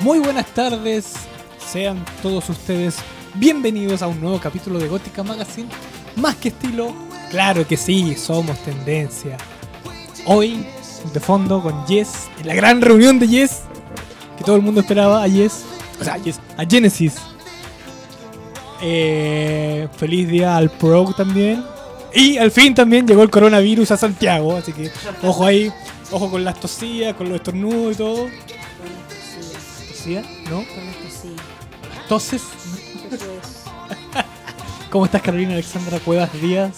Muy buenas tardes, sean todos ustedes bienvenidos a un nuevo capítulo de Gótica Magazine. Más que estilo, claro que sí, somos tendencia. Hoy, de fondo, con Yes, en la gran reunión de Yes, que todo el mundo esperaba a Yes, o sea, a, Yes, a Genesis. Eh, feliz día al Pro también. Y al fin también llegó el coronavirus a Santiago, así que ojo ahí, ojo con las tosías, con los estornudos y todo. ¿No? Con esto sí. Toses. Eso es. ¿Cómo estás Carolina Alexandra Cuevas Díaz?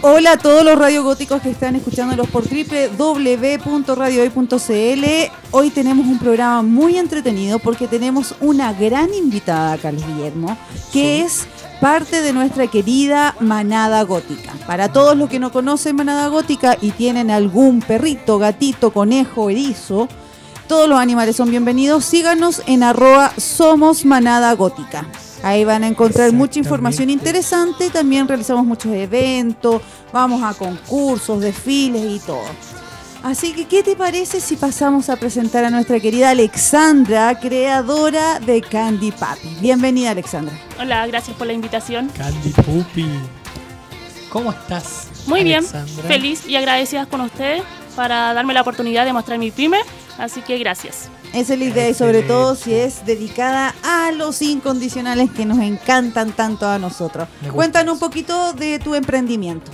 Hola a todos los radiogóticos que están escuchándolos por www.radiohoy.cl. Hoy tenemos un programa muy entretenido porque tenemos una gran invitada, Carlos Guillermo, que es parte de nuestra querida manada gótica. Para todos los que no conocen manada gótica y tienen algún perrito, gatito, conejo, erizo, todos los animales son bienvenidos. Síganos en arroba somos manada gótica. Ahí van a encontrar mucha información interesante. También realizamos muchos eventos, vamos a concursos, desfiles y todo. Así que, ¿qué te parece si pasamos a presentar a nuestra querida Alexandra, creadora de Candy Papi? Bienvenida, Alexandra. Hola, gracias por la invitación. Candy Puppy. ¿Cómo estás? Muy bien, Alexandra? feliz y agradecida con ustedes para darme la oportunidad de mostrar mi pyme, así que gracias. Esa es la idea y sobre todo si es dedicada a los incondicionales que nos encantan tanto a nosotros. Cuéntanos un poquito de tu emprendimiento.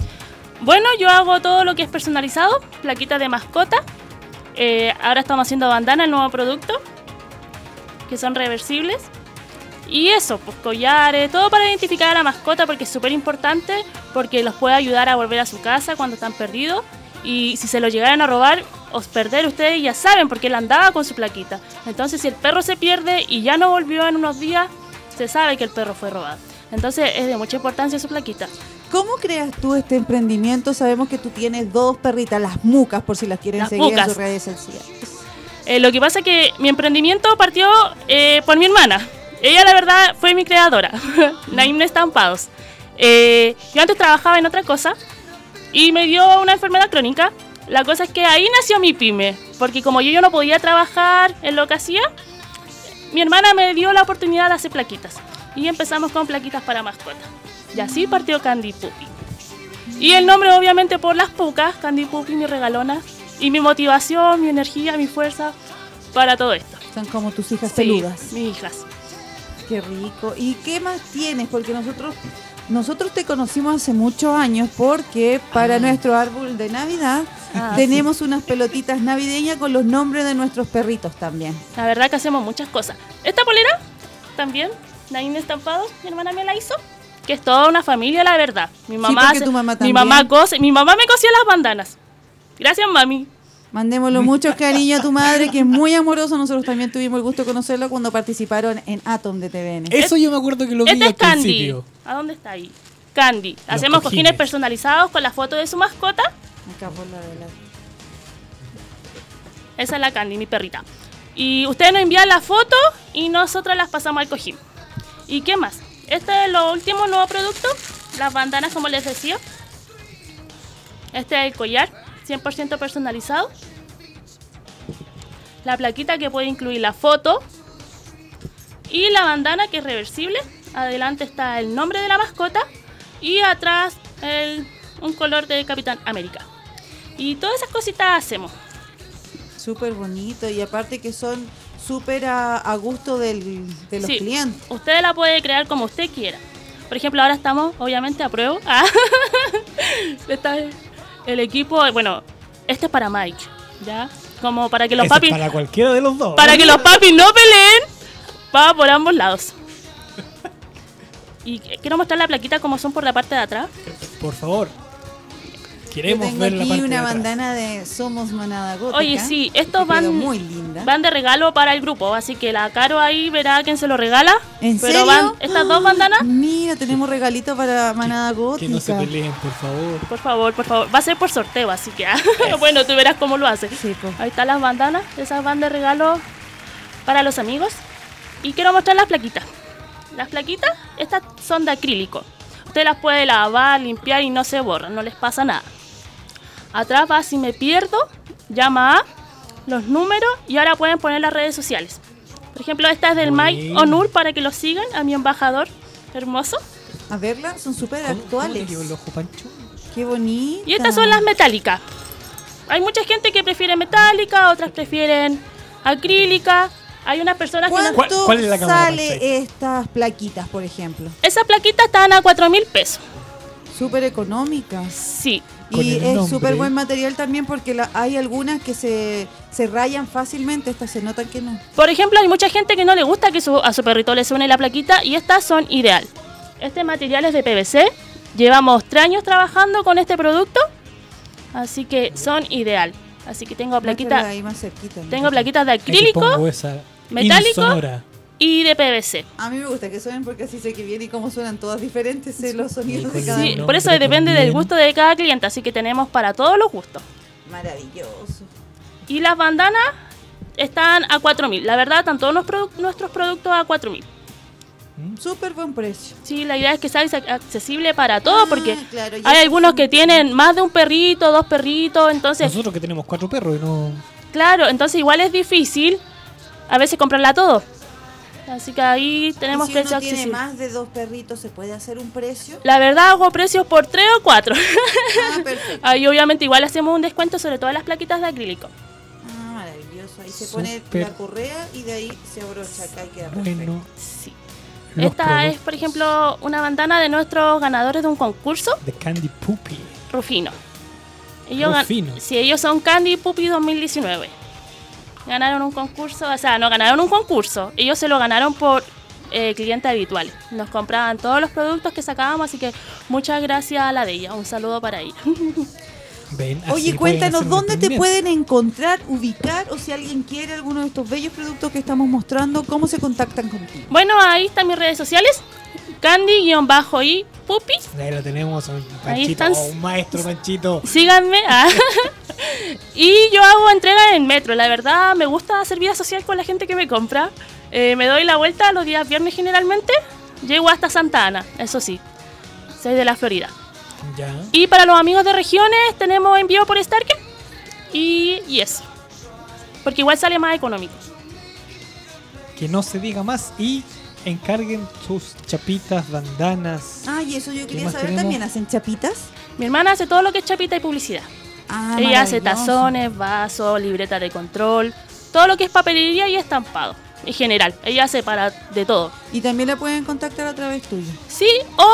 Bueno, yo hago todo lo que es personalizado, plaquitas de mascota. Eh, ahora estamos haciendo bandana, el nuevo producto, que son reversibles. Y eso, pues collares, todo para identificar a la mascota porque es súper importante, porque los puede ayudar a volver a su casa cuando están perdidos. Y si se lo llegaran a robar, os perder ustedes ya saben porque él andaba con su plaquita. Entonces, si el perro se pierde y ya no volvió en unos días, se sabe que el perro fue robado. Entonces, es de mucha importancia su plaquita. ¿Cómo creas tú este emprendimiento? Sabemos que tú tienes dos perritas, las mucas, por si las quieren Las seguir en mucas. sus redes sociales. Eh, lo que pasa es que mi emprendimiento partió eh, por mi hermana. Ella, la verdad, fue mi creadora, Naimne Estampados. Eh, yo antes trabajaba en otra cosa y me dio una enfermedad crónica. La cosa es que ahí nació mi pyme, porque como yo, yo no podía trabajar en lo que hacía, mi hermana me dio la oportunidad de hacer plaquitas. Y empezamos con plaquitas para mascotas. Y así partió Candy Puppy. Y el nombre, obviamente, por las pucas, Candy Puppy, mi regalona. Y mi motivación, mi energía, mi fuerza para todo esto. Son como tus hijas Sí, peludas. mis hijas. Qué rico. ¿Y qué más tienes? Porque nosotros nosotros te conocimos hace muchos años porque para Ah. nuestro árbol de Navidad Ah, tenemos unas pelotitas navideñas con los nombres de nuestros perritos también. La verdad que hacemos muchas cosas. Esta polera también, Naine Estampado, mi hermana me la hizo. Que es toda una familia, la verdad. Mi mamá, porque hace- tu mamá mi mamá cose, mi mamá me cosió las bandanas. Gracias, mami. Mandémosle muchos cariño a tu madre, que es muy amoroso. Nosotros también tuvimos el gusto de conocerlo cuando participaron en Atom de TVN. Eso yo me acuerdo que lo vi Este al es Candy. principio. ¿A dónde está ahí? Candy. Hacemos cojines. cojines. personalizados con la foto de su mascota. Acá por la de la- Esa es la Candy, mi perrita. Y ustedes nos envían la foto y nosotros las pasamos al cojín. ¿Y qué más? Este es lo último nuevo producto. Las bandanas, como les decía. Este es el collar, 100% personalizado. La plaquita que puede incluir la foto. Y la bandana que es reversible. Adelante está el nombre de la mascota. Y atrás el- un color de Capitán América. Y todas esas cositas hacemos. Súper bonito y aparte que son súper a, a gusto del- de los Sí, clientes. Usted la puede crear como usted quiera. Por ejemplo, ahora estamos, obviamente, a prueba. Ah. El equipo, bueno, este es para Mike, ¿ya? Como para que los Eso es papis, para cualquiera de los dos. para que los papis no peleen, va por ambos lados. Y quiero mostrar la plaquita como son por la parte de atrás. Por favor. Queremos tengo ver la aquí parte una bandana de Somos Manada Gótica. Oye, sí, estos van, muy linda. van de regalo para el grupo, así que la Caro ahí verá a quién se lo regala. ¿En Pero serio? van estas dos bandanas. Mira, tenemos regalito para Manada Gótica. Que no se peleen, por favor. Por favor, por favor. Va a ser por sorteo, así que bueno, tú verás cómo lo hace. Sí. Ahí están las bandanas, esas van de regalo para los amigos. Y quiero mostrar las plaquitas. Las plaquitas, estas son de acrílico. Usted las puede lavar, limpiar y no se borran, no les pasa nada. Atrás va si me pierdo, llama a los números y ahora pueden poner las redes sociales. Por ejemplo, esta es del Mike. Onur para que lo sigan, a mi embajador hermoso. A verla, son súper ¿Cómo- cómo te actuales. quedó el ojo, Pancho? Qué bonita. Y estas son las metálicas. Hay mucha gente que prefiere metálica, otras prefieren acrílica. Hay unas personas que no... ¿Cuánto ¿Cuál- cuál es la sale estas plaquitas, por ejemplo? Esas plaquitas están a 4 mil pesos. Súper económicas. Sí. Y el es súper buen material también porque la- hay algunas que se, se rayan fácilmente, estas se notan que no. Por ejemplo, hay mucha gente que no le gusta que su- a su perrito le suene la plaquita y estas son ideal. Este material es de PVC. Llevamos tres años trabajando con este producto, así que son ideal. Así que tengo plaquitas, tengo plaquitas de acrílico metálico. insonora. Y de PVC. A mí me gusta que suenen porque así sé que viene y cómo suenan todas diferentes sé los sonidos de cada Sí, uno. por eso depende del gusto de cada cliente, así que tenemos para todos los gustos. Maravilloso. Y las bandanas están a 4.000. La verdad, están todos produ- nuestros productos a 4.000. Súper buen precio. Sí, la idea es que sea ac- accesible para todos, Ah, porque claro, hay algunos que tienen más de un perrito, dos perritos, entonces, Nosotros que tenemos cuatro perros y no. claro, entonces igual es difícil a veces comprarla todo. Así que ahí tenemos si precios uno tiene accesibles. más de dos perritos, ¿se puede hacer un precio? La verdad hago precios por 3 o 4. Ah, perfecto. ahí obviamente igual hacemos un descuento sobre todas las plaquitas de acrílico. Ah, maravilloso. Ahí se pone la correa y de ahí se abrocha acá y queda perfecto. Bueno. Sí. los Esta es, por ejemplo, una bandana de nuestros ganadores de un concurso, De Candy Poopy. Rufino. Ellos, Rufino. sí, ellos son Candy Puppy 2019. Ganaron un concurso, o sea, no ganaron un concurso, ellos se lo ganaron por eh, clientes habituales. Nos compraban todos los productos que sacábamos, así que muchas gracias a la de ella. Un saludo para ella. Ven, Oye, cuéntanos dónde te pueden encontrar, ubicar o si alguien quiere alguno de estos bellos productos que estamos mostrando, ¿cómo se contactan contigo? Bueno, ahí están mis redes sociales. Candy-y Puppy. Ahí lo tenemos, un Ahí Panchito, oh, un maestro Panchito. Síganme. ah. y yo hago entrega en metro. La verdad, me gusta hacer vida social con la gente que me compra. Eh, me doy la vuelta los días viernes generalmente. Llego hasta Santa Ana, eso sí. Soy de la Florida. Ya. Y para los amigos de regiones, tenemos envío por Starken. Y, y eso. Porque igual sale más económico. Que no se diga más y encarguen sus chapitas, bandanas. Ah, y eso yo quería saber, tenemos? ¿también hacen chapitas? Mi hermana hace todo lo que es chapita y publicidad. Ah, Ella hace tazones, vasos, libreta de control, todo lo que es papelería y estampado. En general, ella hace para de todo. Y también la pueden contactar a través tuyo. Sí, o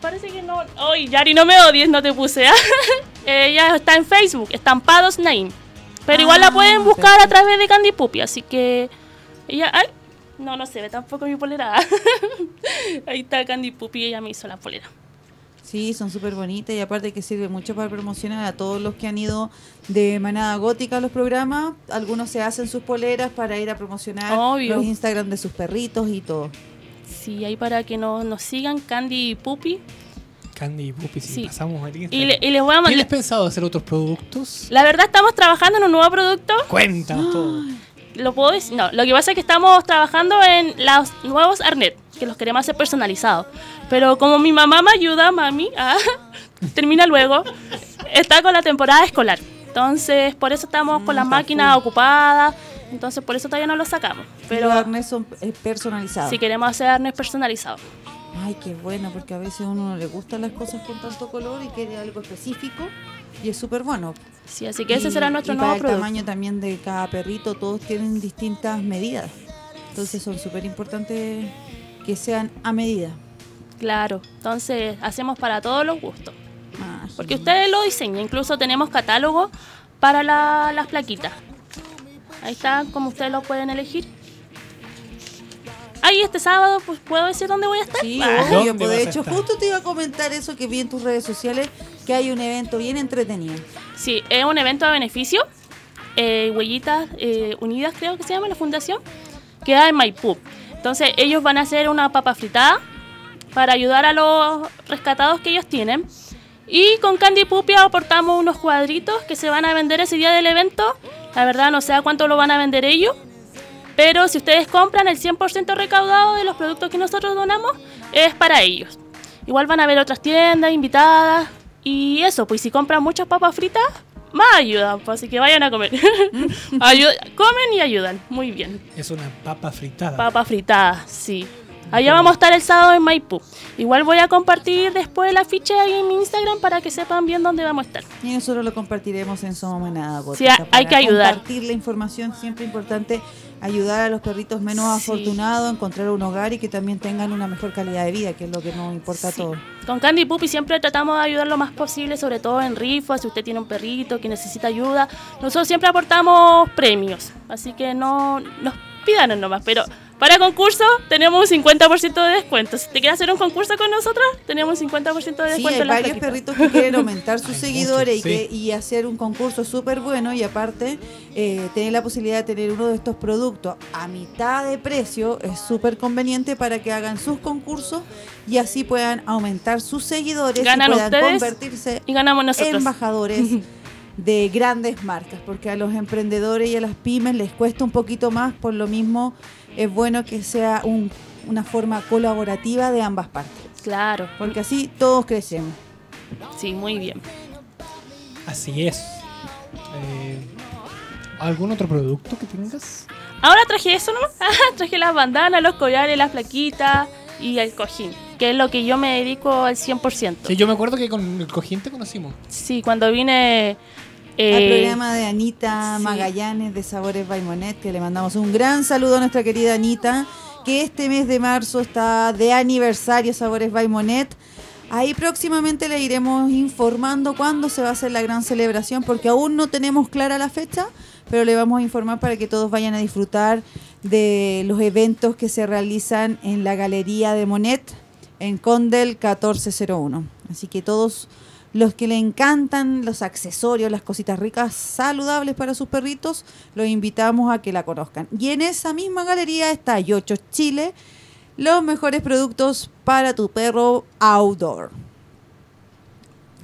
parece que no. Oye, Yari, no me odies, no te puse. ¿ah? ella está en Facebook, Estampados Name. Pero igual la Ah, pueden buscar a perfecto. través de Candy Puppy, así que. Ella. No, no se ve tampoco mi polera. Ahí está Candy Puppy, ella me hizo la polera. Sí, son súper bonitas y aparte que sirve mucho para promocionar a todos los que han ido de manada gótica a los programas. Algunos se hacen sus poleras para ir a promocionar Obvio. los Instagram de sus perritos y todo. Sí, ahí para que no, nos sigan, Candy Puppy. Candy Poopy, si Sí. pasamos al Y, Instagram. le- y les voy a ¿Tienes pensado hacer otros productos? La verdad, estamos trabajando en un nuevo producto. Cuéntanos todo. ¿Lo puedo decir? No, lo que pasa es que estamos trabajando en los nuevos Arnet, que los queremos hacer personalizados. Pero como mi mamá me ayuda, mami, ah, termina luego, está con la temporada escolar. Entonces, por eso estamos con Mm, las máquinas ocupadas. Entonces, por eso todavía no los sacamos. Pero Pero los arnés son eh, personalizados. si queremos hacer arnés personalizados. Ay, qué bueno, porque a veces a uno no le gustan las cosas con tanto color y quiere algo específico. Y es súper bueno. Sí, así que ese Y- será nuestro y nuevo para el producto. tamaño también de cada perrito, todos tienen distintas medidas. Entonces son súper importantes que sean a medida. Claro, entonces hacemos para todos los gustos. Ah, Porque ustedes lo diseñan, incluso tenemos catálogo para la- las plaquitas. Ahí está, como ustedes lo pueden elegir. Ahí este sábado, pues puedo decir dónde voy a estar. Sí, Ah, obvio, ¿Dónde pues, de hecho justo te iba a comentar eso que vi en tus redes sociales, que hay un evento bien entretenido. Sí, es un evento a beneficio. eh, Huellitas eh, Unidas, creo que se llama la fundación. Queda en Maipú. Entonces, ellos van a hacer una papa fritada para ayudar a los rescatados que ellos tienen. Y con Candy Puppy aportamos unos cuadritos que se van a vender ese día del evento. La verdad, no sé a cuánto lo van a vender ellos. Pero si ustedes compran el 100% recaudado de los productos que nosotros donamos, es para ellos. Igual van a ver otras tiendas invitadas. Y eso, pues si compran muchas papas fritas, más ayudan, pues, así que vayan a comer. Comen y ayudan, muy bien. Es una papa fritada. Papa fritada, sí. Allá vamos a estar el sábado en Maipú. Igual voy a compartir después la ficha ahí en mi Instagram para que sepan bien dónde vamos a estar. Y nosotros lo compartiremos en Somos Manada Sí, hay que ayudar. Compartir la información, siempre importante ayudar a los perritos menos Sí. afortunados a encontrar un hogar y que también tengan una mejor calidad de vida, que es lo que nos importa Sí. a todos. Con Candy Puppy siempre tratamos de ayudar lo más posible, sobre todo en rifas, si usted tiene un perrito que necesita ayuda. Nosotros siempre aportamos premios, así que no nos pidan nomás, pero para concurso tenemos un 50% de descuento. Si te quieres hacer un concurso con nosotros, tenemos un 50% de Sí, descuento hay en la varios plaquita. perritos que quieren aumentar sus Hay seguidores muchos, y, que- y hacer un concurso súper bueno y aparte eh, tener la posibilidad de tener uno de estos productos a mitad de precio es súper conveniente para que hagan sus concursos y así puedan aumentar sus seguidores Ganan y puedan convertirse Y ganamos nosotros. embajadores de grandes marcas, porque a los emprendedores y a las pymes les cuesta un poquito más, por lo mismo es bueno que sea un- una forma colaborativa de ambas partes, Claro, porque así todos crecemos. sí, muy bien. Así es. Eh, ¿Algún otro producto que tengas? Ahora traje eso, ¿no? traje las bandanas, los collares, las plaquitas y el cojín, que es lo que yo me dedico al 100%. Sí, yo me acuerdo que con el cojín te conocimos. Sí, cuando vine... Al eh, programa de Anita sí. Magallanes de Sabores Baimonet, que le mandamos un gran saludo a nuestra querida Anita, que este mes de marzo está de aniversario Sabores Baimonet. Ahí próximamente le iremos informando cuándo se va a hacer la gran celebración, porque aún no tenemos clara la fecha, pero le vamos a informar para que todos vayan a disfrutar de los eventos que se realizan en la Galería de Monet en Condel 1401. Así que todos los que le encantan los accesorios, las cositas ricas, saludables para sus perritos, los invitamos a que la conozcan. Y en esa misma galería está Yocho Chile, los mejores productos para tu perro outdoor.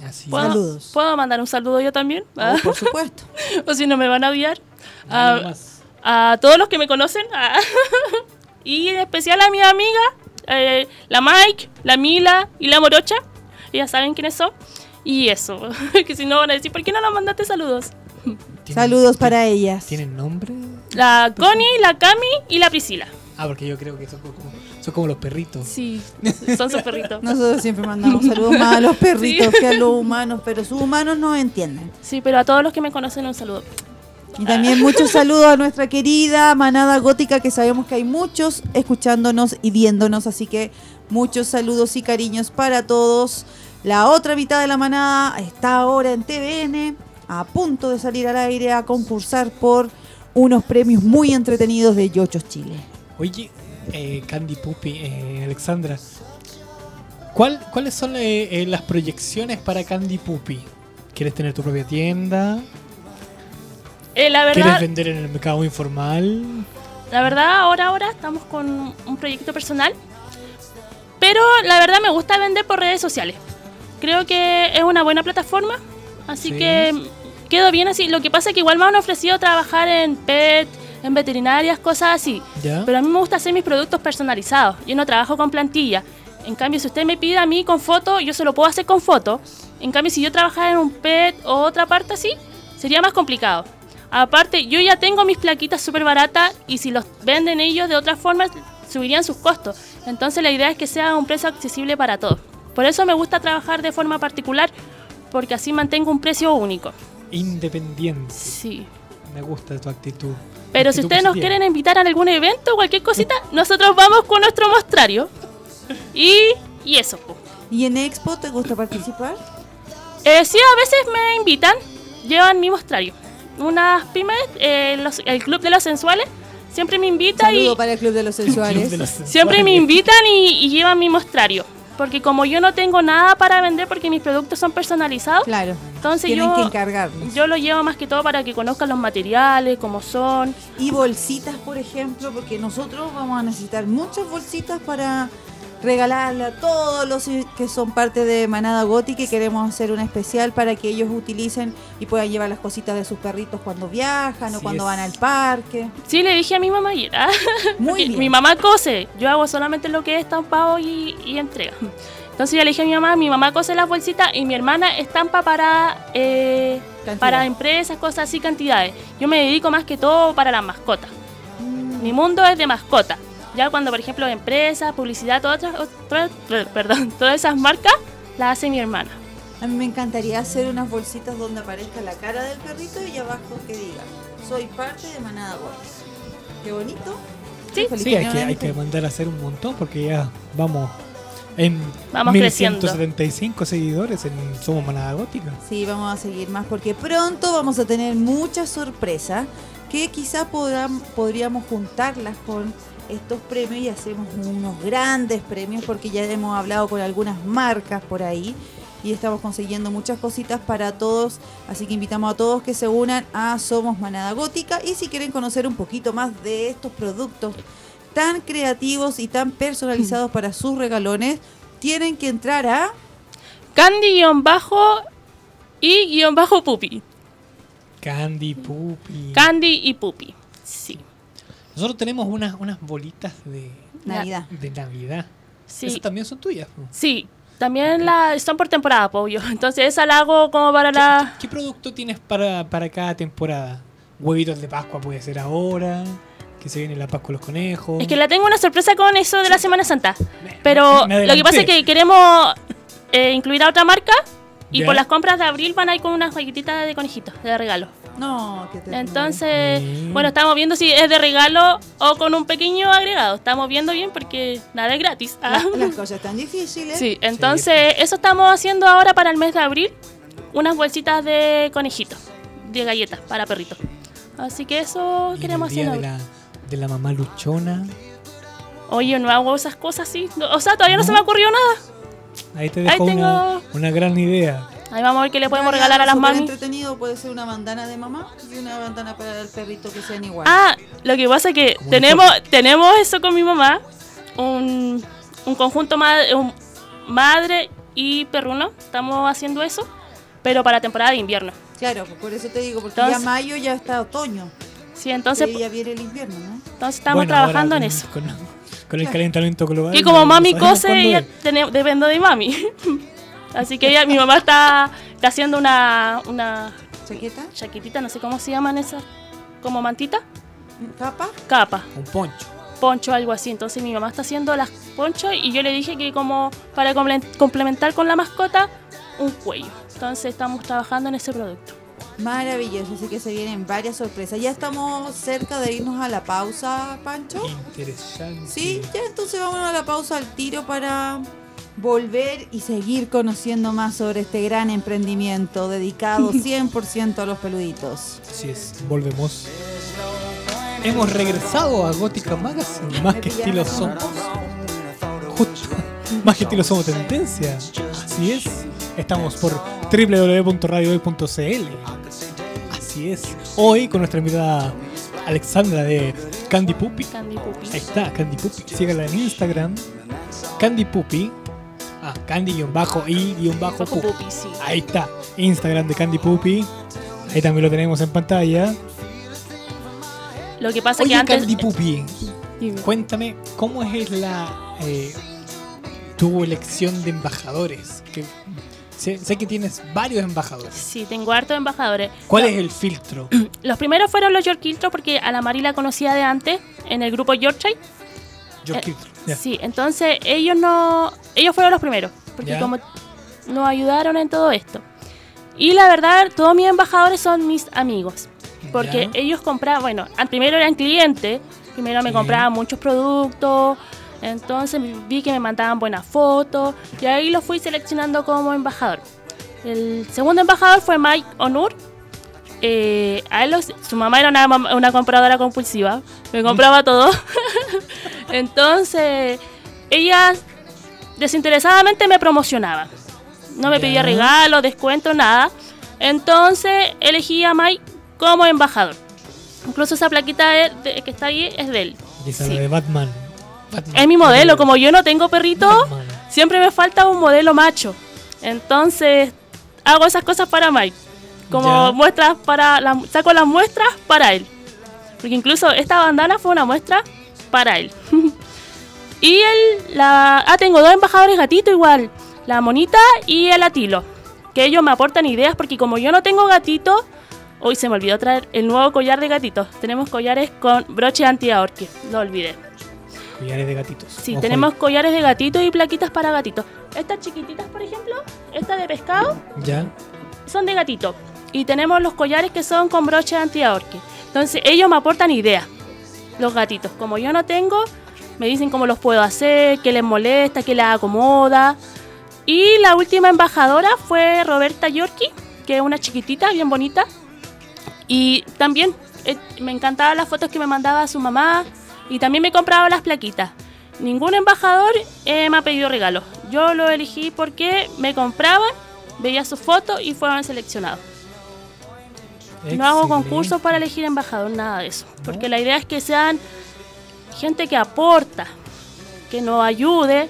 Así ¿puedo, Saludos. ¿Puedo mandar un saludo yo también? Oh, por supuesto. o si no me van a odiar. Nada A, todos los que me conocen. ah, y en especial a mi amiga, eh, la Mike, la Mila y la Morocha. Ellas saben quiénes son. Y eso, que si no van a decir, ¿por qué no nos mandaste saludos? ¿Tienen- Saludos para ellas. ¿Tienen nombre? La Connie, la Cami y la Priscila. Ah, porque yo creo que son como, son como los perritos. Sí, son sus perritos. Nosotros siempre mandamos saludos más a los perritos que a los humanos, pero sus humanos no entienden. Sí, pero a todos los que me conocen un saludo. Y también muchos saludos a nuestra querida manada gótica, que sabemos que hay muchos escuchándonos y viéndonos, así que muchos saludos y cariños para todos. La otra mitad de la manada está ahora en TVN, a punto de salir al aire a concursar por unos premios muy entretenidos de Yochos Chile. Oye, eh, Candy Puppy, eh, Alexandra, ¿cuál, ¿cuáles son eh, eh, las proyecciones para Candy Puppy? ¿Quieres tener tu propia tienda? Eh, la ¿Quieres vender en el mercado informal? la verdad, ahora, ahora estamos con un proyecto personal. Pero la verdad me gusta vender por redes sociales. Creo que es una buena plataforma. Así Sí. que quedo bien así. Lo que pasa es que igual me han ofrecido trabajar en PET, en veterinarias, cosas así. ¿Ya? Pero a mí me gusta hacer mis productos personalizados. Yo no trabajo con plantilla. En cambio, si usted me pide a mí con foto, yo se lo puedo hacer con foto. En cambio, si yo trabajara en un PET o otra parte así, sería más complicado. Aparte, yo ya tengo mis plaquitas súper baratas y si los venden ellos de otra forma, subirían sus costos. Entonces, la idea es que sea un precio accesible para todos. Por eso me gusta trabajar de forma particular, porque así mantengo un precio único. Independiente. Sí. Me gusta tu actitud. Pero si Actitud ustedes nos positiva. quieren invitar a algún evento o cualquier cosita, nosotros vamos con nuestro mostrario. Y, y eso. ¿Y en Expo te gusta participar? Eh, sí, a veces me invitan, llevan mi mostrario. Unas pymes, eh, los- el Club de los Sensuales, siempre me invita y Saludo para el Club de los Club Sensuales. de los siempre me sensuales. invitan y, y llevan mi mostrario. Porque como yo no tengo nada para vender porque mis productos son personalizados, Claro, entonces tienen yo, que encargarnos. yo lo llevo más que todo para que conozcan los materiales, cómo son. Y bolsitas, por ejemplo, porque nosotros vamos a necesitar muchas bolsitas para regalarle a todos los que son parte de Manada Gótica y queremos hacer un especial para que ellos utilicen y puedan llevar las cositas de sus perritos cuando viajan o cuando es. van al parque. Sí, le dije a mi mamá ayer. ¿ah? Muy bien. Mi mamá cose, yo hago solamente lo que es estampado y, y entrega. Entonces yo le dije a mi mamá, mi mamá cose las bolsitas y mi hermana estampa para, eh, para empresas, cosas así, cantidades. Yo me dedico más que todo para las mascotas. Mi mundo es de mascota. Ya cuando, por ejemplo, empresas, publicidad, todas, otras- otras- perdón, todas esas marcas las hace mi hermana. A mí me encantaría hacer unas bolsitas donde aparezca la cara del perrito y abajo que diga, soy parte de Manada Gótica. Qué bonito. Sí. Sí, hay que, hay que mandar a hacer un montón porque ya vamos en Vamos creciendo. 1175 seguidores en Somos Manada Gótica. Sí, vamos a seguir más porque pronto vamos a tener muchas sorpresas que quizás podrán- podríamos juntarlas con estos premios y hacemos unos grandes premios porque ya hemos hablado con algunas marcas por ahí y estamos consiguiendo muchas cositas para todos, así que invitamos a todos que se unan a Somos Manada Gótica y si quieren conocer un poquito más de estos productos tan creativos y tan personalizados para sus regalones, tienen que entrar a Candy-bajo y guion bajo pupi. Candy, Pupi. Candy y pupi. Sí. Nosotros tenemos unas, unas bolitas de, Navidad. de Navidad. Sí. Esas también son tuyas. Sí. También la, son por temporada, pollo. Entonces esa la hago como para la... ¿Qué producto tienes para, para cada temporada? Huevitos de Pascua puede ser ahora, que se viene la Pascua de los conejos. Es que la tengo una sorpresa con eso de la Semana Santa. Pero lo que pasa es que queremos eh, incluir a otra marca y Ya. por las compras de abril van a ir con unas galletitas de conejitos de regalo. No, que te Entonces, Mm. bueno, estamos viendo si es de regalo o con un pequeño agregado. Estamos viendo bien porque nada es gratis. Ah. La- las cosas tan difíciles. Sí, entonces eso estamos haciendo ahora para el mes de abril. Unas bolsitas de conejitos, de galletas para perritos. Así que eso Y queremos el día hacer de ahora. la, de la mamá luchona. Oye, no hago esas cosas así. O sea, todavía no, ¿No? se me ocurrió nada. Ahí te Ahí dejo una, una gran idea. Ahí vamos a ver qué le podemos Ya, regalar a las mami. entretenido puede ser una bandana de mamá y una bandana para el perrito que sean igual. Ah, lo que pasa es que tenemos, tenemos eso con mi mamá. Un, un conjunto madre, un madre y perruno. Estamos haciendo eso. Pero para temporada de invierno. Claro, pues por eso te digo, porque Entonces- ya mayo ya está otoño. Sí, entonces, Sí, ya viene el invierno, ¿no? entonces estamos Bueno, ahora trabajando en eso. Con, con el calentamiento global. Y como mami cose, tene- dependo de mami. Así que ella, mi mamá está, está haciendo una, una ¿Chaqueta? chaquetita, no sé cómo se llaman esas, como mantita, ¿Capa? capa, Un poncho. poncho, algo así. Entonces mi mamá está haciendo las ponchos y yo le dije que como para comple- complementar con la mascota, un cuello. Entonces estamos trabajando en ese producto. Maravilloso, así que se vienen varias sorpresas. Ya estamos cerca de irnos a la pausa, Pancho. Interesante. Sí, ya entonces vamos a la pausa al tiro para volver y seguir conociendo más sobre este gran emprendimiento dedicado 100% a los peluditos. Así es, volvemos. Hemos regresado a Gótica Magazine. Más que estilo somos. Justo. Más que estilo somos tendencia. Así es. Estamos por www.radiohoy.cl. Así es. Hoy con nuestra invitada Alexandra de Candy Puppy. Candy Puppy. Ahí está, Candy Puppy. Síganla en Instagram. Candy Puppy. Ah, Puppy, sí. Ahí está, Instagram de Candy Puppy. Ahí también lo tenemos en pantalla. Lo que pasa Oye, que antes... Candy Puppy, Dime. cuéntame, ¿cómo es la eh, tu elección de embajadores? Que sé, sé que tienes varios embajadores. Sí, tengo hartos embajadores. ¿Cuál es el filtro? Los primeros fueron los York Kiltro porque a la Mari la conocía de antes en el grupo Yorkshire. Yo Eh, Sí, entonces ellos no, ellos fueron los primeros, porque como nos ayudaron en todo esto. Y la verdad, todos mis embajadores son mis amigos, porque ellos compraban, bueno, primero eran clientes, primero me Sí. compraban muchos productos, entonces vi que me mandaban buenas fotos y ahí los fui seleccionando como embajador. El segundo embajador fue Mike Onur. Eh, a él los- su mamá era una, una compradora compulsiva, me compraba todo. Entonces, ella desinteresadamente me promocionaba. No me pedía regalos, descuentos, nada. Entonces, elegí a Mike como embajador. Incluso esa plaquita de- de- que está ahí es de él. Y esa sí. la de Batman. Batman. Es mi modelo, como yo no tengo perrito, Batman. siempre me falta un modelo macho. Entonces, hago esas cosas para Mike. Como Ya. muestras para las saco las muestras para él. Porque incluso esta bandana fue una muestra para él. y él la ah tengo dos embajadores gatito igual. la monita y el atilo. Que ellos me aportan ideas porque como yo no tengo gatito, hoy se me olvidó traer el nuevo collar de gatitos. Tenemos collares con broche anti-ahorque, lo olvidé. Collares de gatitos. Sí, Ojo tenemos collares de gatitos y plaquitas para gatitos. Estas chiquititas, por ejemplo, esta de pescado. Ya. son de gatito. Y tenemos los collares que son con broche anti-ahorque. Entonces ellos me aportan ideas, los gatitos. Como yo no tengo, me dicen cómo los puedo hacer, qué les molesta, qué les acomoda. Y la última embajadora fue Roberta Yorkie, que es una chiquitita, bien bonita. Y también eh, me encantaban las fotos que me mandaba su mamá y también me compraba las plaquitas. Ningún embajador eh, me ha pedido regalos. Yo lo elegí porque me compraban, veía sus fotos y fueron seleccionados. No hago concursos para elegir embajador, nada de eso. Porque la idea es que sean gente que aporta, que nos ayude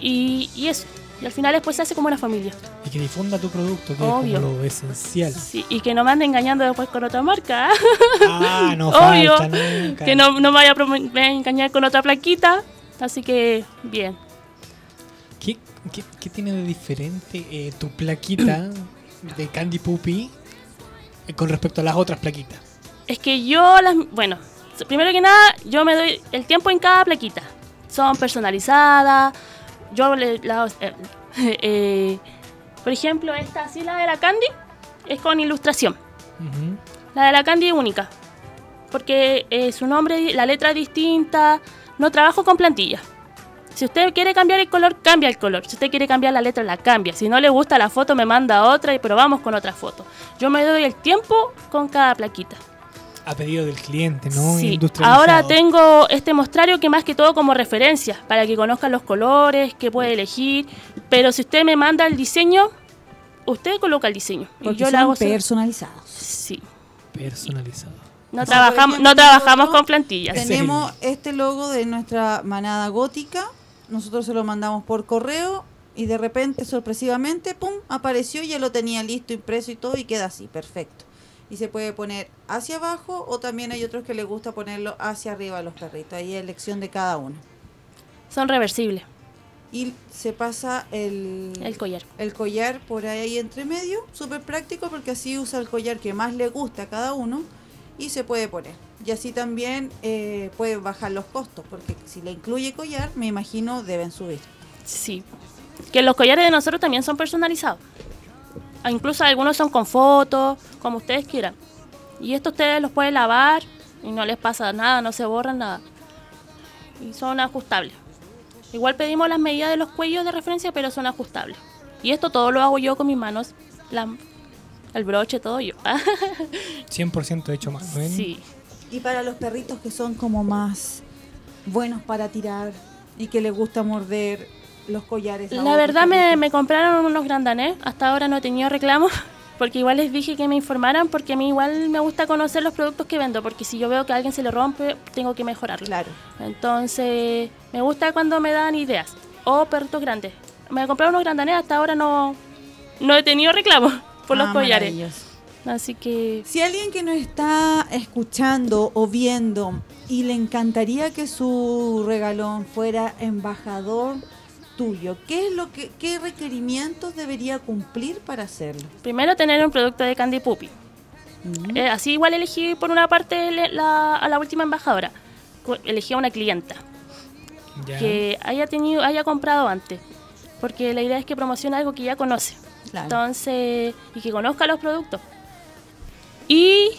y, y eso. Y al final después se hace como una familia. Y que difunda tu producto, que Obvio. es como lo esencial. Sí, y que no me ande engañando después con otra marca. Ah, no Obvio. falta nunca. que no, no me vaya a engañar con otra plaquita. Así que, bien. ¿Qué, qué, qué tiene de diferente eh, tu plaquita de Candy Puppy con respecto a las otras plaquitas? Es que yo las... Bueno, primero que nada, yo me doy el tiempo en cada plaquita. Son personalizadas. Yo le... la- eh, eh, por ejemplo, esta así, la de la Candy, es con ilustración. La de la Candy es única. Porque eh, su nombre, la letra es distinta. No trabajo con plantillas. Si usted quiere cambiar el color, cambia el color. Si usted quiere cambiar la letra, la cambia. Si no le gusta la foto, me manda otra y probamos con otra foto. Yo me doy el tiempo con cada plaquita. A pedido del cliente, ¿no? Sí, ahora tengo este mostrario que más que todo como referencia, para que conozcan los colores, que puede elegir. Pero si usted me manda el diseño, usted coloca el diseño. Y Porque yo son hago... su- personalizados. Sí. Personalizado. No, ejemplo, no trabajamos con plantillas. Tenemos este logo de nuestra manada gótica. Nosotros se lo mandamos por correo y de repente, sorpresivamente, pum, apareció y ya lo tenía listo, impreso y todo y queda así, perfecto. Y se puede poner hacia abajo o también hay otros que les gusta ponerlo hacia arriba a los perritos. Ahí es elección de cada uno. Son reversibles. Y se pasa el, El collar. el collar por ahí entre medio, súper práctico porque así usa el collar que más le gusta a cada uno y se puede poner. Y así también eh, puede bajar los costos, porque si le incluye collar, me imagino deben subir. Sí. Que los collares de nosotros también son personalizados. Ah, Incluso algunos son con fotos, como ustedes quieran. Y esto ustedes los pueden lavar y no les pasa nada, no se borran nada. Y son ajustables. Igual pedimos las medidas de los cuellos de referencia, pero son ajustables. Y esto todo lo hago yo con mis manos. El broche, todo yo. 100% hecho más, ¿ven? sí. Y para los perritos que son como más buenos para tirar y que les gusta morder los collares. La verdad me, me compraron unos grandanés. Hasta ahora no he tenido reclamos. Porque igual les dije que me informaran. Porque a mí igual me gusta conocer los productos que vendo. Porque si yo veo que a alguien se le rompe, tengo que mejorarlo. Claro. Entonces, me gusta cuando me dan ideas. O perritos grandes. Me compraron unos grandanés. Hasta ahora no, no he tenido reclamos por los Ah, collares. maravilloso. Así que Si alguien que nos está escuchando o viendo y le encantaría que su regalón fuera embajador tuyo, ¿qué es lo que qué requerimientos debería cumplir para hacerlo? primero tener un producto de Candy Puppy. Mm. Eh, así igual elegí por una parte le- la- a la última embajadora. Elegí a una clienta. Ya. que haya tenido, haya comprado antes. Porque la idea es que promocione algo que ya conoce. Claro. Entonces, y que conozca los productos. Y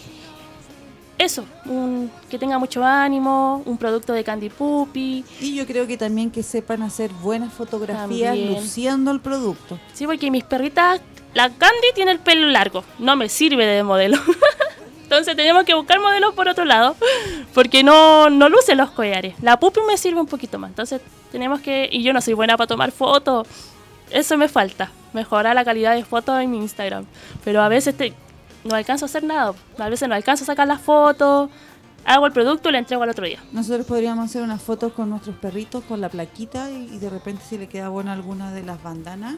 eso, un- que tenga mucho ánimo, un producto de Candy Puppy. Y yo creo que también que sepan hacer buenas fotografías También. luciendo el producto. Sí, porque mis perritas, la Candy tiene el pelo largo, no me sirve de modelo. Entonces tenemos que buscar modelos por otro lado, porque no, no luce los collares. La Puppy me sirve un poquito más. Entonces tenemos que, y yo no soy buena para tomar fotos, eso me falta, mejorar la calidad de fotos en mi Instagram. Pero a veces te- no alcanzo a hacer nada, a veces no alcanzo a sacar las fotos, hago el producto y lo entrego al otro día. Nosotros podríamos hacer unas fotos con nuestros perritos con la plaquita y, y de repente si le queda buena alguna de las bandanas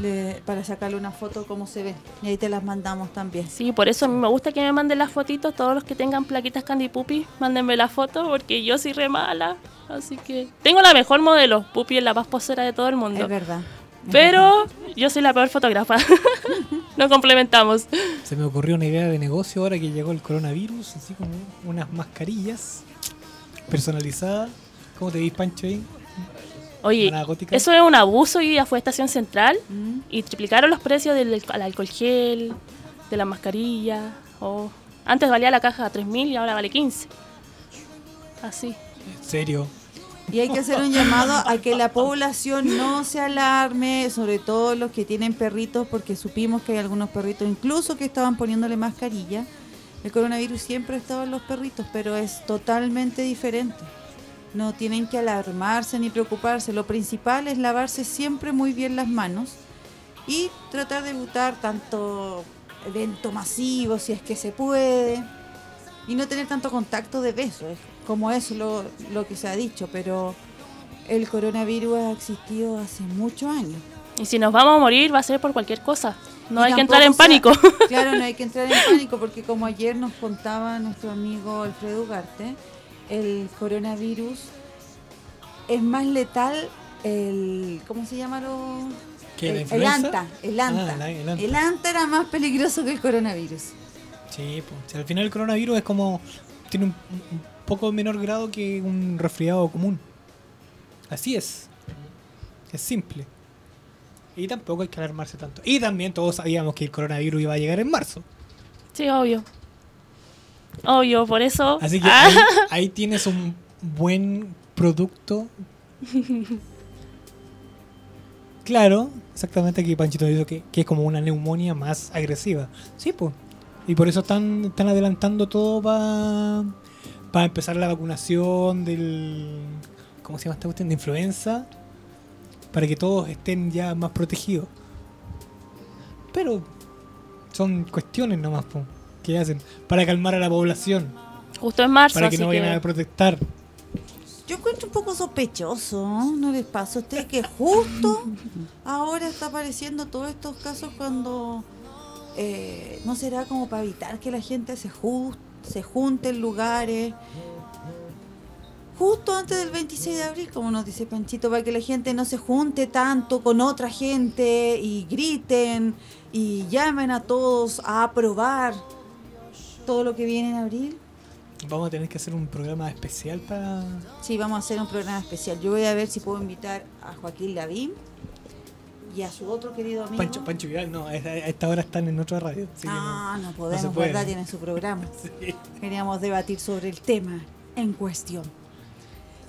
le- para sacarle una foto como se ve. Y ahí te las mandamos también. Sí, por eso a mí me gusta que me manden las fotitos, todos los que tengan plaquitas Candy Puppy, mándenme la foto porque yo soy re mala. Así que tengo la mejor modelo, Puppy es la más posera de todo el mundo. Es verdad. Pero yo soy la peor fotógrafa. no complementamos. Se me ocurrió una idea de negocio ahora que llegó el coronavirus, así como unas mascarillas personalizadas. ¿Cómo te vis, Pancho, ahí? Oye, eso es un abuso. Hoy día fue a Estación Central Mm. y triplicaron los precios del alco- alcohol gel, de la mascarilla. Oh. Antes valía la caja 3.000 y ahora vale 15. Así. En serio. Y hay que hacer un llamado a que la población no se alarme, sobre todo los que tienen perritos, porque supimos que hay algunos perritos incluso que estaban poniéndole mascarilla. El coronavirus siempre ha estado en los perritos, pero es totalmente diferente. No tienen que alarmarse ni preocuparse. Lo principal es lavarse siempre muy bien las manos y tratar de evitar tanto evento masivo, si es que se puede, y no tener tanto contacto de besos, es como es lo, lo que se ha dicho, pero el coronavirus ha existido hace muchos años. Y si nos vamos a morir va a ser por cualquier cosa. No Y hay que entrar en sea- pánico. Claro, no hay que entrar en pánico porque como ayer nos contaba nuestro amigo Alfredo Ugarte, el coronavirus es más letal el ¿cómo se llama lo? ¿Qué, la el, el influenza? anta, el anta. Ah, la- el anta. El anta era más peligroso que el coronavirus. Sí, pues. si al final el coronavirus es como. Tiene un, un poco menor grado que un resfriado común. Así es. Es simple. Y tampoco hay que alarmarse tanto. Y también todos sabíamos que el coronavirus iba a llegar en marzo. Sí, obvio. Obvio, por eso. Así que Ah, ahí, ahí tienes un buen producto. Claro, exactamente aquí Panchito dijo que, que es como una neumonía más agresiva. Sí, pues. Y por eso están, están adelantando todo para empezar la vacunación del... ¿Cómo se llama esta cuestión? De influenza. Para que todos estén ya más protegidos. Pero son cuestiones nomás, po, que hacen para calmar a la población. Justo en marzo, Para que así no vayan que- a protestar. Yo encuentro un poco sospechoso, ¿no? ¿No les pasa a ustedes que justo ahora está apareciendo todos estos casos cuando eh, no será como para evitar que la gente se, ju- se junte en lugares? Justo antes del 26 de abril, como nos dice Panchito, para que la gente no se junte tanto con otra gente y griten y llamen a todos a aprobar todo lo que viene en abril. Vamos a tener que hacer un programa especial para. Sí, vamos a hacer un programa especial. Yo voy a ver si puedo invitar a Joaquín Lavín y a su otro querido amigo. Pancho, Pancho Vidal, no, a esta, hora están en otra radio. ah, no, podemos, se puede. ¿verdad? Tienen su programa. Sí. Queríamos debatir sobre el tema en cuestión.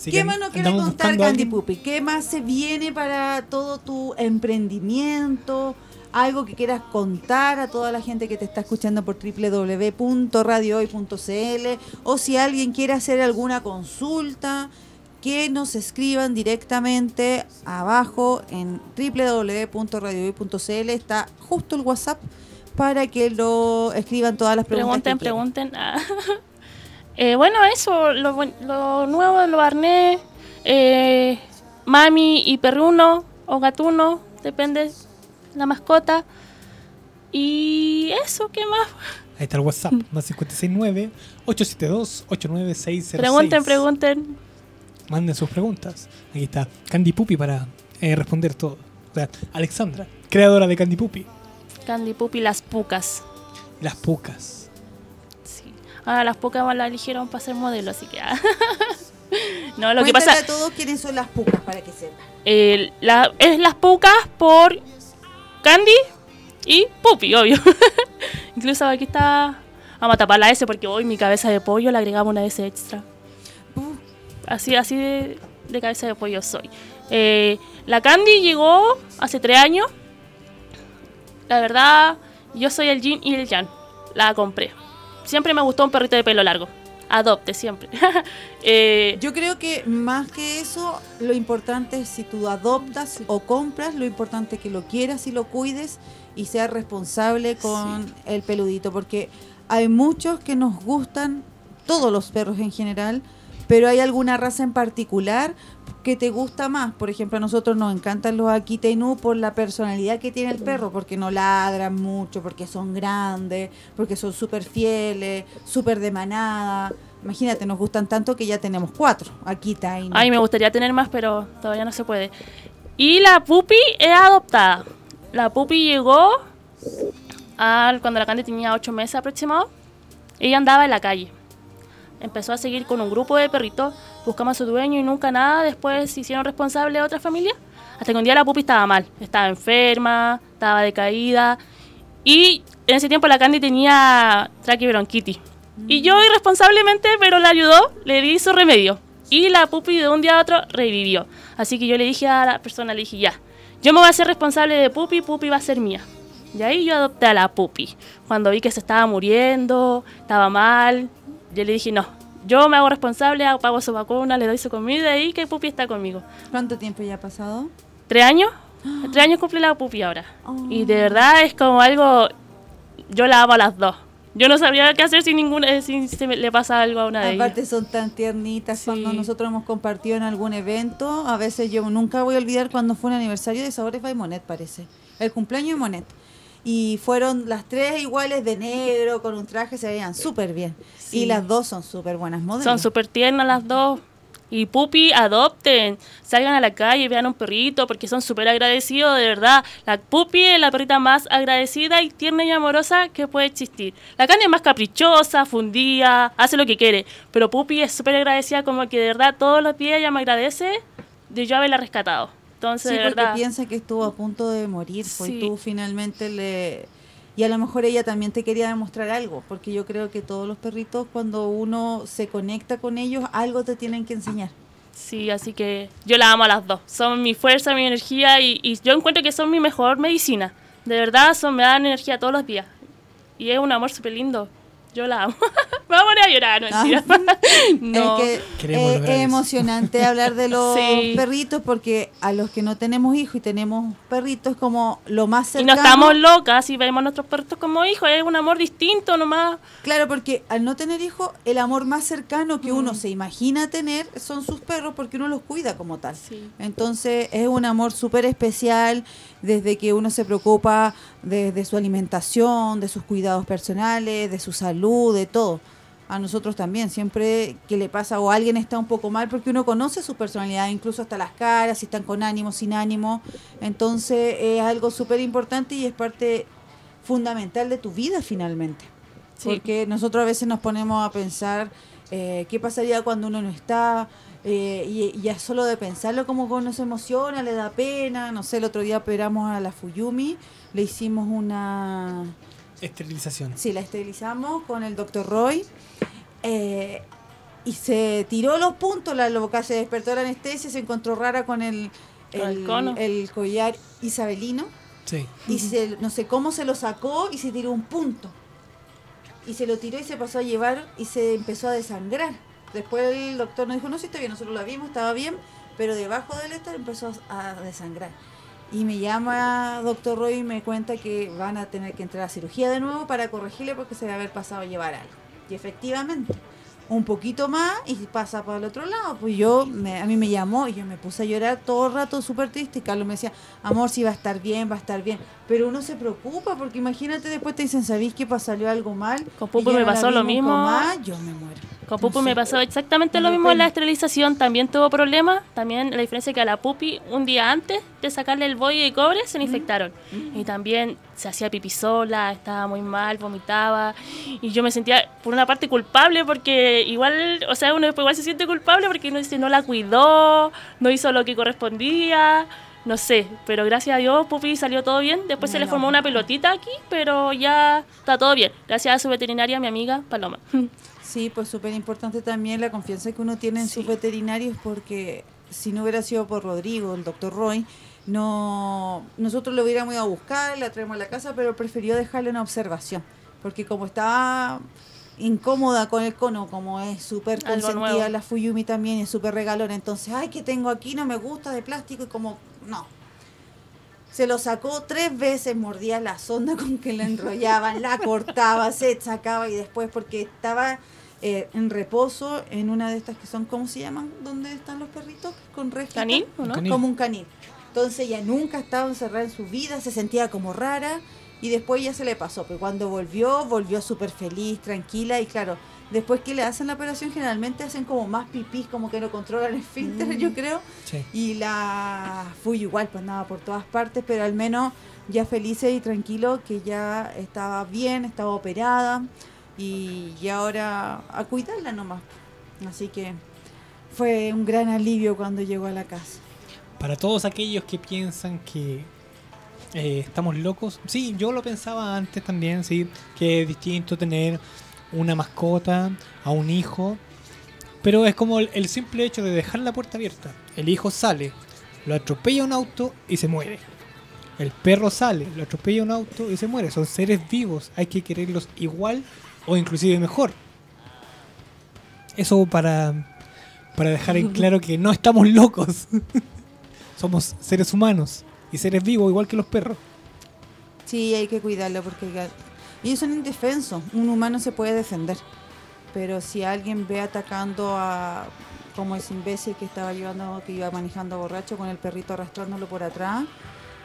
¿Qué más nos quiere contar Candy Puppy? ¿Qué más se viene para todo tu emprendimiento? Algo que quieras contar a toda la gente que te está escuchando por www.radiohoy.cl o si alguien quiere hacer alguna consulta, que nos escriban directamente abajo en www.radiohoy.cl. Está justo el WhatsApp para que lo escriban todas las preguntas. Pregunten, que pregunten. Ah. Eh, bueno, eso, lo, lo nuevo de los arnés, eh, mami y perruno o gatuno, depende la mascota. Y eso, ¿qué más? Ahí está el WhatsApp, más 569-872-89606. Pregunten, pregunten. Manden sus preguntas. Aquí está Candy Puppy para eh, responder todo. O sea, Alexandra, creadora de Candy Puppy. Candy Puppy, las pucas. Las pucas. Sí. Ahora las pucas la eligieron para ser modelo, así que... ah. no, lo que pasa... a todos quiénes son las pucas para que sepan. Eh, la- es las pucas por Candy y Puppy, obvio. Incluso aquí está. Vamos a tapar la S porque hoy mi cabeza de pollo le agregamos una S extra. Así, así de, de cabeza de pollo soy. Eh, la Candy llegó hace tres años. La verdad, yo soy el Jin y el Jan. La compré. Siempre me gustó un perrito de pelo largo. Adopte, siempre. Eh, Yo creo que más que eso, lo importante es si tú adoptas o compras, lo importante es que lo quieras y lo cuides y seas responsable con el peludito, porque hay muchos que nos gustan, todos los perros en general, pero hay alguna raza en particular que te gusta más. Por ejemplo, a nosotros nos encantan los Akita Inu por la personalidad que tiene el perro, porque no ladran mucho, porque son grandes, porque son súper fieles, súper de manada. Imagínate, nos gustan tanto que ya tenemos cuatro. Akita Inu. Ay, me gustaría tener más, pero todavía no se puede. Y la pupi es adoptada. La pupi llegó al, cuando la Candy tenía 8 meses aproximado. Ella andaba en la calle. Empezó a seguir con un grupo de perritos, buscamos a su dueño y nunca nada. Después se hicieron responsables de otra familia. Hasta que un día la pupi estaba mal. Estaba enferma, estaba decaída. Y en ese tiempo la Candy tenía traqueobronquitis. Y yo irresponsablemente, pero la ayudó, le di su remedio. Y la pupi de un día a otro revivió. Así que yo le dije a la persona, le dije, ya, yo me voy a hacer responsable de pupi, pupi va a ser mía. Y ahí yo adopté a la pupi. Cuando vi que se estaba muriendo, estaba mal, yo le dije, no, yo me hago responsable, pago su vacuna, le doy su comida y que pupi está conmigo. ¿Cuánto tiempo ya ha pasado? ¿Tres años? Tres años cumple la pupi ahora. Y de verdad es como algo, yo la amo a las dos. Yo no sabría qué hacer si ninguna, si se me- le pasa algo a una de ellas. Aparte son tan tiernitas Sí. cuando nosotros hemos compartido en algún evento. A veces yo nunca voy a olvidar cuando fue un aniversario de Sabores by Monet, parece. El cumpleaños de Monet. Y fueron las tres iguales de negro, con un traje, se veían súper bien. Sí. Y las dos son súper buenas modelos. Son súper tiernas las dos. Y pupi, adopten, salgan a la calle, vean un perrito, porque son súper agradecidos, de verdad. La pupi es la perrita más agradecida y tierna y amorosa que puede existir. La Candy es más caprichosa, fundida, hace lo que quiere. Pero pupi es súper agradecida, como que de verdad todos los días ella me agradece de yo haberla rescatado. Entonces, Sí, de porque verdad. piensa que estuvo a punto de morir, pues y Sí. tú finalmente le... Y a lo mejor ella también te quería demostrar algo, porque yo creo que todos los perritos, cuando uno se conecta con ellos, algo te tienen que enseñar. Sí, así que yo la amo a las dos. Son mi fuerza, mi energía y, y yo encuentro que son mi mejor medicina. De verdad, son, me dan energía todos los días. Y es un amor súper lindo. Yo la amo. me voy a poner a llorar, no Ah. no. Es que eh, es eso. emocionante hablar de los Sí. perritos porque a los que no tenemos hijos y tenemos perritos como lo más y cercano. no estamos locas y vemos a nuestros perritos como hijos. Es un amor distinto nomás. Claro, porque al no tener hijos, el amor más cercano que Mm. uno se imagina tener son sus perros porque uno los cuida como tal. Sí. Entonces es un amor súper especial desde que uno se preocupa de, de su alimentación, de sus cuidados personales, de su salud, de todo. A nosotros también, siempre que le pasa o alguien está un poco mal, porque uno conoce su personalidad, incluso hasta las caras, si están con ánimo, sin ánimo. Entonces es algo súper importante y es parte fundamental de tu vida finalmente. Sí. Porque nosotros a veces nos ponemos a pensar eh, qué pasaría cuando uno no está, eh, y, y ya solo de pensarlo como que uno se emociona, le da pena. No sé, el otro día operamos a la Fuyumi, le hicimos una... Esterilización. Sí, la esterilizamos con el doctor Roy. eh, y se tiró los puntos, la loca se despertó la anestesia, se encontró rara con el, el collar isabelino Sí. y se, no sé cómo se lo sacó y se tiró un punto. Y se lo tiró y se pasó a llevar y se empezó a desangrar. Después el doctor nos dijo, no, si está bien, nosotros la vimos, estaba bien, pero debajo del éter empezó a desangrar. Y me llama doctor Roy y me cuenta que van a tener que entrar a cirugía de nuevo para corregirle porque se debe haber pasado a llevar algo. Y efectivamente, un poquito más y pasa para el otro lado. Pues yo, me- a mí me llamó y yo me puse a llorar todo el rato súper triste. Y Carlos me decía, amor, si va a estar bien, va a estar bien. Pero uno se preocupa porque imagínate después te dicen, ¿sabéis que salió algo mal? Con ya me pasó lo mismo. más, yo me muero. Con Pupu No me pasó exactamente Me lo mismo en la esterilización. También tuvo problemas. También la diferencia es que a la Pupi, un día antes de sacarle el boy de cobre, se le infectaron. Y también se hacía pipí sola, estaba muy mal, vomitaba. Y yo me sentía, por una parte, culpable porque igual, o sea, uno después igual se siente culpable porque uno dice, no la cuidó, no hizo lo que correspondía. No sé, pero gracias a Dios Pupi salió todo bien. Después se le formó una pelotita aquí, pero ya está todo bien. Gracias a su veterinaria, mi amiga Paloma. Sí, pues súper importante también la confianza que uno tiene en Sí. sus veterinarios porque si no hubiera sido por Rodrigo, el doctor Roy, no nosotros lo hubiéramos ido a buscar, la traemos a la casa, pero prefirió dejarle una observación, porque como estaba incómoda con el cono, como es súper consentida la Fuyumi también, es súper regalona, entonces, ay, que tengo aquí, no me gusta de plástico, y como, no. Se lo sacó tres veces, mordía la sonda con que la enrollaban, la cortaba, se sacaba y después porque estaba eh, en reposo en una de estas que son, ¿cómo se llaman? ¿Dónde están los perritos? Con rejita. ¿Canil o no? Canil. Como un canil. Entonces ella nunca estaba encerrada en su vida, se sentía como rara y después ya se le pasó. Pero cuando volvió, volvió súper feliz, tranquila y claro, Después que le hacen la operación, generalmente hacen como más pipís, como que no controlan el esfínter, Mm. yo creo. Sí. Y la fui igual, pues andaba por todas partes, pero al menos ya feliz y tranquilo que ya estaba bien, estaba operada y, ahora a cuidarla nomás. Así que fue un gran alivio cuando llegó a la casa. Para todos aquellos que piensan que eh, estamos locos, sí, yo lo pensaba antes también, sí, que es distinto tener una mascota a un hijo, pero es como el, el simple hecho de dejar la puerta abierta. El hijo sale, lo atropella un auto y se muere. El perro sale, lo atropella un auto y se muere. Son seres vivos, hay que quererlos igual o inclusive mejor. Eso para, para dejar en claro que no estamos locos. Somos seres humanos y seres vivos igual que los perros. Sí, hay que cuidarlo porque ellos son indefensos. Un humano se puede defender. Pero si alguien ve atacando a como ese imbécil que estaba llevando, que iba manejando borracho con el perrito arrastrándolo por atrás,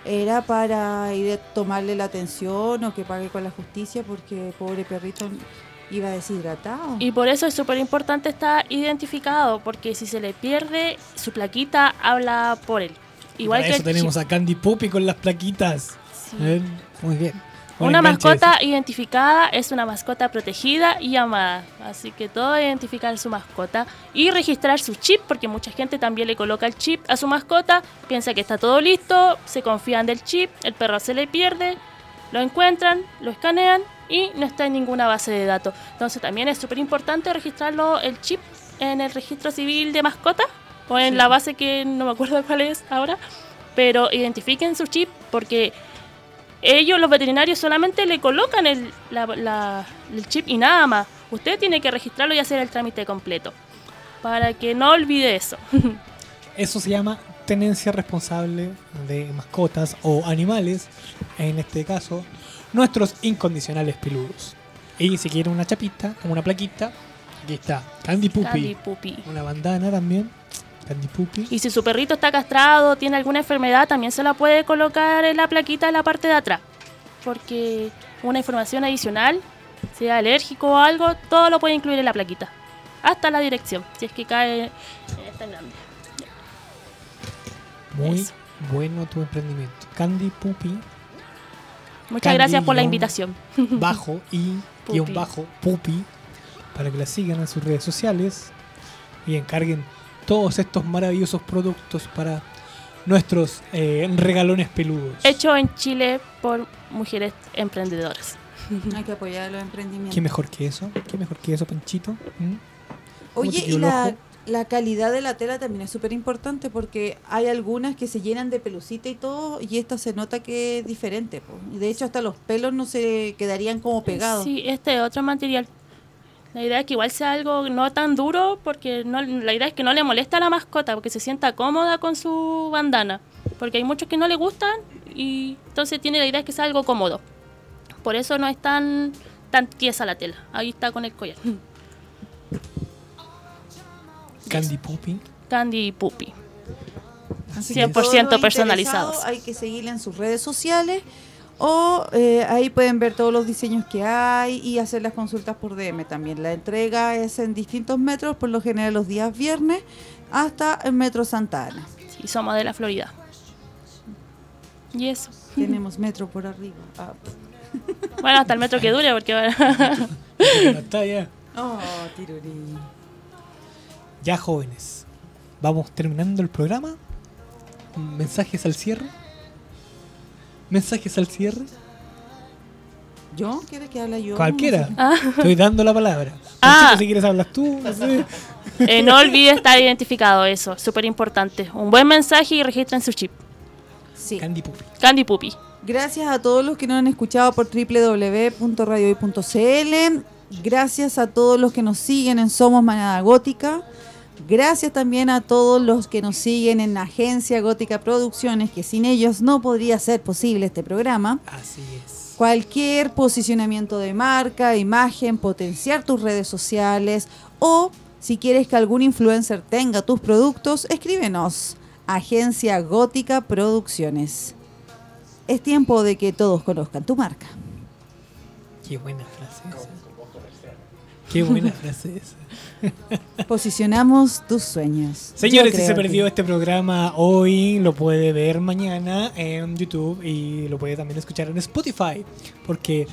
era para ir a tomarle la atención o que pague con la justicia porque pobre perrito iba deshidratado. Y por eso es súper importante estar identificado, porque si se le pierde, su plaquita habla por él. Igual Para que eso tenemos a Candy Puppy con las plaquitas. Sí. ¿Ven? Muy bien. Una mascota identificada es una mascota protegida y amada. Así que todo identificar su mascota y registrar su chip, porque mucha gente también le coloca el chip a su mascota, piensa que está todo listo, se confían del chip, el perro se le pierde, lo encuentran, lo escanean y no está en ninguna base de datos. Entonces también es súper importante registrarlo el chip en el registro civil de mascota o en Sí. la base que no me acuerdo cuál es ahora, pero identifiquen su chip porque ellos, los veterinarios, solamente le colocan el, la- la- el chip y nada más. Usted tiene que registrarlo y hacer el trámite completo. Para que no olvide eso. Eso se llama tenencia responsable de mascotas o animales, en este caso, nuestros incondicionales peludos. Y si quieren una chapita, una plaquita, aquí está, Candy Puppy. Candy Puppy. Una bandana también, Candy Puppy. Y si su perrito está castrado, tiene alguna enfermedad, también se la puede colocar en la plaquita en la parte de atrás. Porque una información adicional, sea alérgico o algo, todo lo puede incluir en la plaquita. Hasta la dirección, si es que cae en esta grande. Muy Eso. bueno tu emprendimiento. Candy Puppy, Muchas Candy gracias por la invitación. bajo y guion Puppy. bajo Puppy, para que la sigan en sus redes sociales y encarguen todos estos maravillosos productos para nuestros eh, regalones peludos. Hecho en Chile por mujeres emprendedoras. Hay que apoyar los emprendimientos. ¿Qué mejor que eso? ¿Qué mejor que eso, Panchito? ¿Mm? ¿Cómo Oye, y la, la calidad de la tela también es súper importante porque hay algunas que se llenan de pelucita y todo, y esta se nota que es diferente. po. Y de hecho, hasta los pelos no se quedarían como pegados. Sí, este es otro material. La idea es que igual sea algo no tan duro, porque no, la idea es que no le moleste a la mascota, porque se sienta cómoda con su bandana. Porque hay muchos que no le gustan y entonces tiene la idea es que sea algo cómodo. Por eso no es tan, tan tiesa la tela. Ahí está con el collar. Candy Puppy. Candy Puppy. Así 100% todos los personalizados. Hay que seguirla en sus redes sociales o eh, ahí pueden ver todos los diseños que hay y hacer las consultas por DM también. La entrega es en distintos metros, por lo general los días viernes, hasta el metro Santa Ana. Sí, somos de la Florida. Y eso. Tenemos metro por arriba. Ah. Bueno, hasta el metro que dure, porque ahora- ya. Oh, tirurí. Ya, jóvenes. Vamos terminando el programa. Mensajes al cierre. Mensajes al cierre. ¿Yo? ¿Quieres que hable yo? Cualquiera. Ah. Estoy dando la palabra. Ah. Si quieres hablas tú. no sé. Eh, no olvide estar identificado, eso, súper importante. Un buen mensaje y registren su chip. Sí. Candy Puppy. Candy Puppy. Gracias a todos los que nos han escuchado por www.radiohoy.cl. Gracias a todos los que nos siguen en Somos Manada Gótica. Gracias también a todos los que nos siguen en Agencia Gótica Producciones, que sin ellos no podría ser posible este programa. Así es. Cualquier posicionamiento de marca, imagen, potenciar tus redes sociales o si quieres que algún influencer tenga tus productos, escríbenos. Agencia Gótica Producciones. Es tiempo de que todos conozcan tu marca. Qué buena frase. Qué buena frase esa. Posicionamos tus sueños. Señores, si se perdió que- este programa hoy, lo puede ver mañana en YouTube y lo puede también escuchar en Spotify. Porque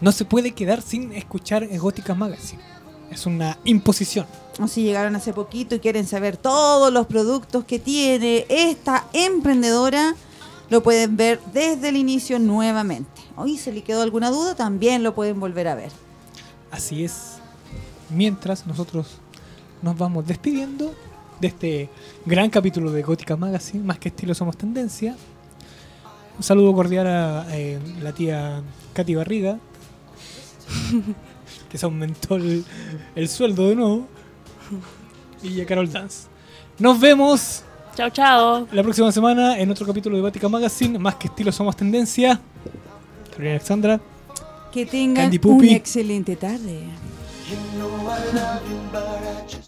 no se puede quedar sin escuchar Gótica Magazine. Es una imposición. O si llegaron hace poquito y quieren saber todos los productos que tiene esta emprendedora, lo pueden ver desde el inicio nuevamente. Hoy se le quedó alguna duda, también lo pueden volver a ver. Así es. Mientras nosotros nos vamos despidiendo de este gran capítulo de Gótica Magazine, más que estilo somos tendencia. Un saludo cordial a eh, la tía Katy Barriga, que se aumentó el, el sueldo de nuevo, y a Carol Dance. Nos vemos Chao, chao. la próxima semana en otro capítulo de Gótica Magazine, más que estilo somos tendencia. Carolina Alexandra. Que tengan una excelente tarde. You know I love you, but I just